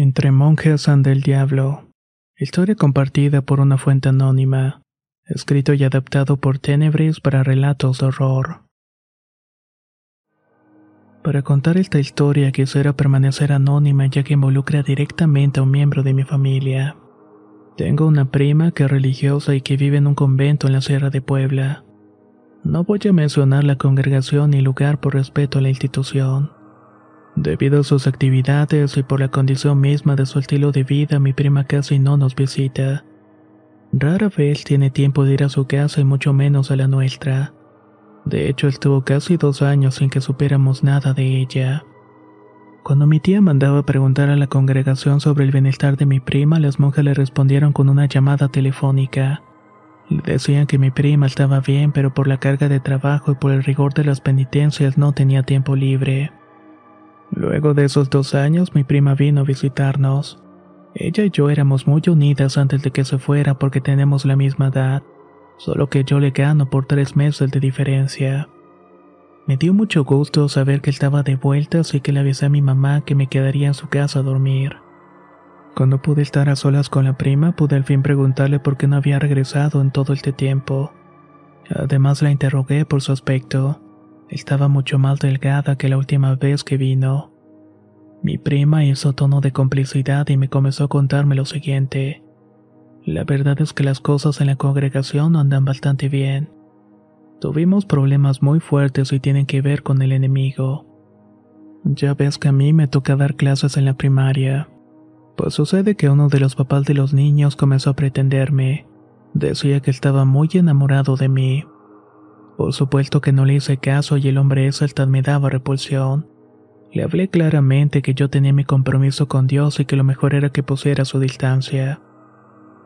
Entre monjes anda el diablo. Historia compartida por una fuente anónima. Escrito y adaptado por Tenebris para relatos de horror. Para contar esta historia quisiera permanecer anónima ya que involucra directamente a un miembro de mi familia. Tengo una prima que es religiosa y que vive en un convento en la Sierra de Puebla. No voy a mencionar la congregación ni lugar por respeto a la institución. Debido a sus actividades y por la condición misma de su estilo de vida, mi prima casi no nos visita. Rara vez tiene tiempo de ir a su casa y mucho menos a la nuestra. De hecho, estuvo casi dos años sin que supiéramos nada de ella. Cuando mi tía mandaba preguntar a la congregación sobre el bienestar de mi prima, las monjas le respondieron con una llamada telefónica. Le decían que mi prima estaba bien, pero por la carga de trabajo y por el rigor de las penitencias no tenía tiempo libre. Luego de esos dos años, mi prima vino a visitarnos. Ella y yo éramos muy unidas antes de que se fuera porque tenemos la misma edad, solo que yo le gano por tres meses de diferencia. Me dio mucho gusto saber que estaba de vuelta, así que le avisé a mi mamá que me quedaría en su casa a dormir. Cuando pude estar a solas con la prima, pude al fin preguntarle por qué no había regresado en todo este tiempo. Además la interrogué por su aspecto. Estaba mucho más delgada que la última vez que vino. Mi prima hizo tono de complicidad y me comenzó a contarme lo siguiente. La verdad es que las cosas en la congregación andan bastante bien. Tuvimos problemas muy fuertes y tienen que ver con el enemigo. Ya ves que a mí me toca dar clases en la primaria. Pues sucede que uno de los papás de los niños comenzó a pretenderme. Decía que estaba muy enamorado de mí. Por supuesto que no le hice caso y el hombre ese hasta me daba repulsión. Le hablé claramente que yo tenía mi compromiso con Dios y que lo mejor era que pusiera su distancia.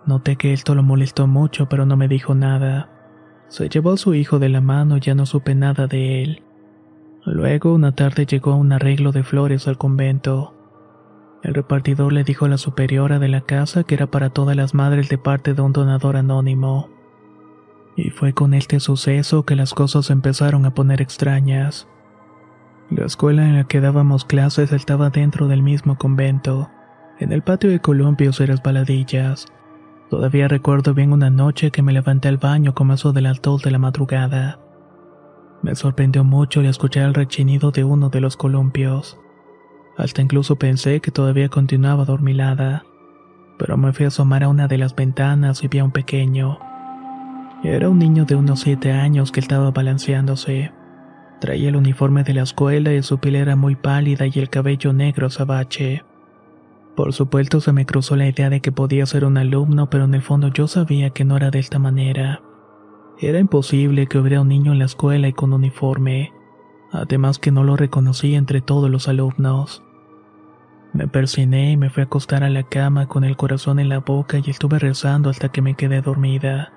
Noté que esto lo molestó mucho, pero no me dijo nada. Se llevó a su hijo de la mano y ya no supe nada de él. Luego, una tarde llegó un arreglo de flores al convento. El repartidor le dijo a la superiora de la casa que era para todas las madres de parte de un donador anónimo. Y fue con este suceso que las cosas empezaron a poner extrañas. La escuela en la que dábamos clases estaba dentro del mismo convento, en el patio de columpios y resbaladillas. Todavía recuerdo bien una noche que me levanté al baño como eso de las dos de la madrugada. Me sorprendió mucho el escuchar el rechinido de uno de los columpios. Hasta incluso pensé que todavía continuaba dormilada. Pero me fui a asomar a una de las ventanas y vi a un pequeño. Era un niño de unos siete años que estaba balanceándose. Traía el uniforme de la escuela y su piel era muy pálida y el cabello negro azabache. Por supuesto se me cruzó la idea de que podía ser un alumno, pero en el fondo yo sabía que no era de esta manera. Era imposible que hubiera un niño en la escuela y con uniforme, además que no lo reconocí entre todos los alumnos. Me persiné y me fui a acostar a la cama con el corazón en la boca y estuve rezando hasta que me quedé dormida.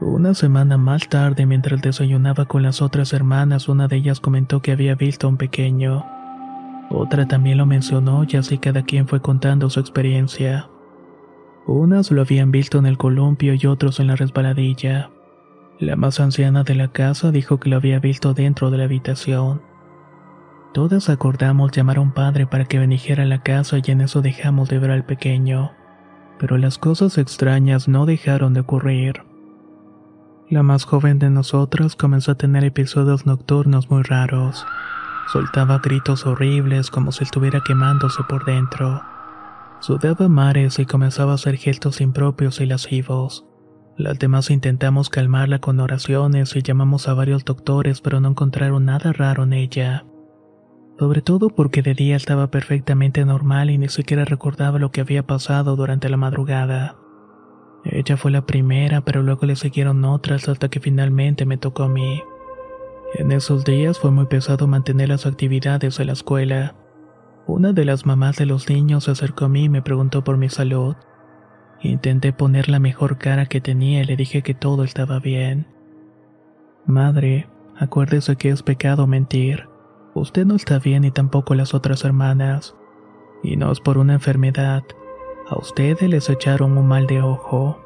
Una semana más tarde, mientras desayunaba con las otras hermanas, una de ellas comentó que había visto a un pequeño. Otra también lo mencionó y así cada quien fue contando su experiencia. Unas lo habían visto en el columpio y otros en la resbaladilla. La más anciana de la casa dijo que lo había visto dentro de la habitación. Todas acordamos llamar a un padre para que bendijera la casa y en eso dejamos de ver al pequeño. Pero las cosas extrañas no dejaron de ocurrir. La más joven de nosotras comenzó a tener episodios nocturnos muy raros. Soltaba gritos horribles como si estuviera quemándose por dentro. Sudaba mares y comenzaba a hacer gestos impropios y lascivos. Las demás intentamos calmarla con oraciones y llamamos a varios doctores, pero no encontraron nada raro en ella. Sobre todo porque de día estaba perfectamente normal y ni siquiera recordaba lo que había pasado durante la madrugada. Ella fue la primera, pero luego le siguieron otras hasta que finalmente me tocó a mí. En esos días fue muy pesado mantener las actividades de la escuela. Una de las mamás de los niños se acercó a mí y me preguntó por mi salud. Intenté poner la mejor cara que tenía y le dije que todo estaba bien. Madre, acuérdese que es pecado mentir. Usted no está bien y tampoco las otras hermanas. Y no es por una enfermedad. A ustedes les echaron un mal de ojo.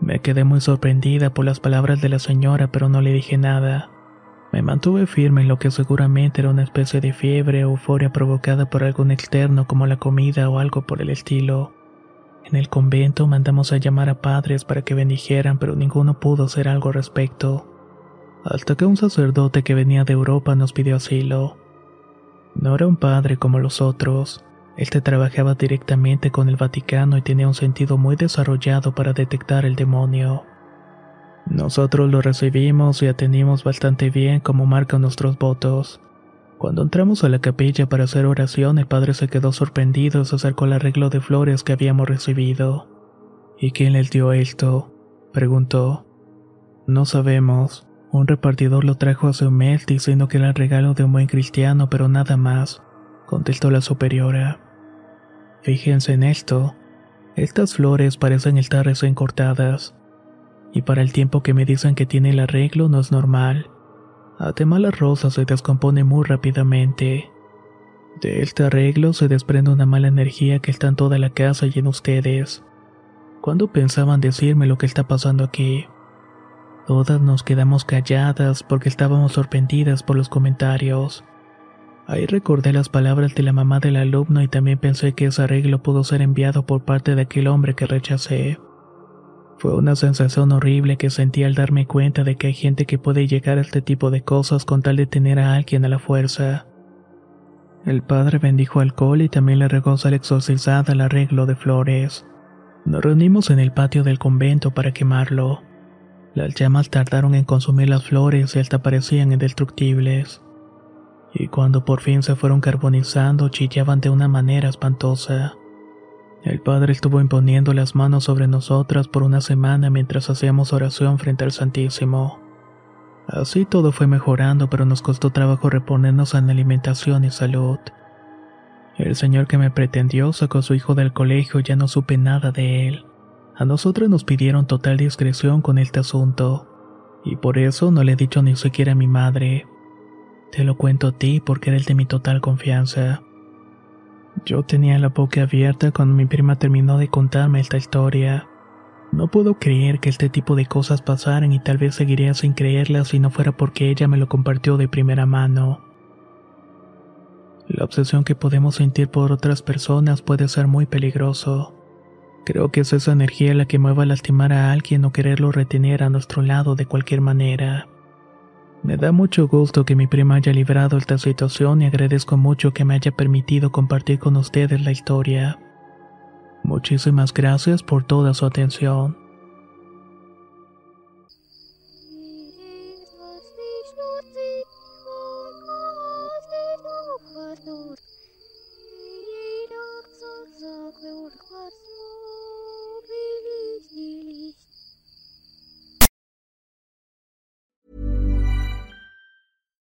Me quedé muy sorprendida por las palabras de la señora, pero no le dije nada. Me mantuve firme en lo que seguramente era una especie de fiebre o euforia provocada por algún externo como la comida o algo por el estilo. En el convento mandamos a llamar a padres para que bendijeran, pero ninguno pudo hacer algo al respecto. Hasta que un sacerdote que venía de Europa nos pidió asilo. No era un padre como los otros. Este trabajaba directamente con el Vaticano y tenía un sentido muy desarrollado para detectar el demonio. Nosotros lo recibimos y atendimos bastante bien como marcan nuestros votos. Cuando entramos a la capilla para hacer oración, el padre se quedó sorprendido y se acercó al arreglo de flores que habíamos recibido. ¿Y quién les dio esto? preguntó. No sabemos. Un repartidor lo trajo a su mes diciendo que era el regalo de un buen cristiano, pero nada más, contestó la superiora. Fíjense en esto. Estas flores parecen estar recién cortadas y para el tiempo que me dicen que tiene el arreglo no es normal. Además la rosa se descompone muy rápidamente. De este arreglo se desprende una mala energía que está en toda la casa y en ustedes. ¿Cuándo pensaban decirme lo que está pasando aquí? Todas nos quedamos calladas porque estábamos sorprendidas por los comentarios. Ahí recordé las palabras de la mamá del alumno y también pensé que ese arreglo pudo ser enviado por parte de aquel hombre que rechacé. Fue una sensación horrible que sentí al darme cuenta de que hay gente que puede llegar a este tipo de cosas con tal de tener a alguien a la fuerza. El padre bendijo alcohol y también le regó sal exorcizada al arreglo de flores. Nos reunimos en el patio del convento para quemarlo. Las llamas tardaron en consumir las flores y hasta parecían indestructibles. Y cuando por fin se fueron carbonizando, chillaban de una manera espantosa. El Padre estuvo imponiendo las manos sobre nosotras por una semana mientras hacíamos oración frente al Santísimo. Así todo fue mejorando, pero nos costó trabajo reponernos en alimentación y salud. El señor que me pretendió sacó a su hijo del colegio y ya no supe nada de él. A nosotros nos pidieron total discreción con este asunto, y por eso no le he dicho ni siquiera a mi madre. Te lo cuento a ti porque eres de mi total confianza. Yo tenía la boca abierta cuando mi prima terminó de contarme esta historia. No puedo creer que este tipo de cosas pasaran y tal vez seguiría sin creerlas si no fuera porque ella me lo compartió de primera mano. La obsesión que podemos sentir por otras personas puede ser muy peligroso. Creo que es esa energía la que mueve a lastimar a alguien o quererlo retener a nuestro lado de cualquier manera. Me da mucho gusto que mi prima haya librado esta situación y agradezco mucho que me haya permitido compartir con ustedes la historia. Muchísimas gracias por toda su atención.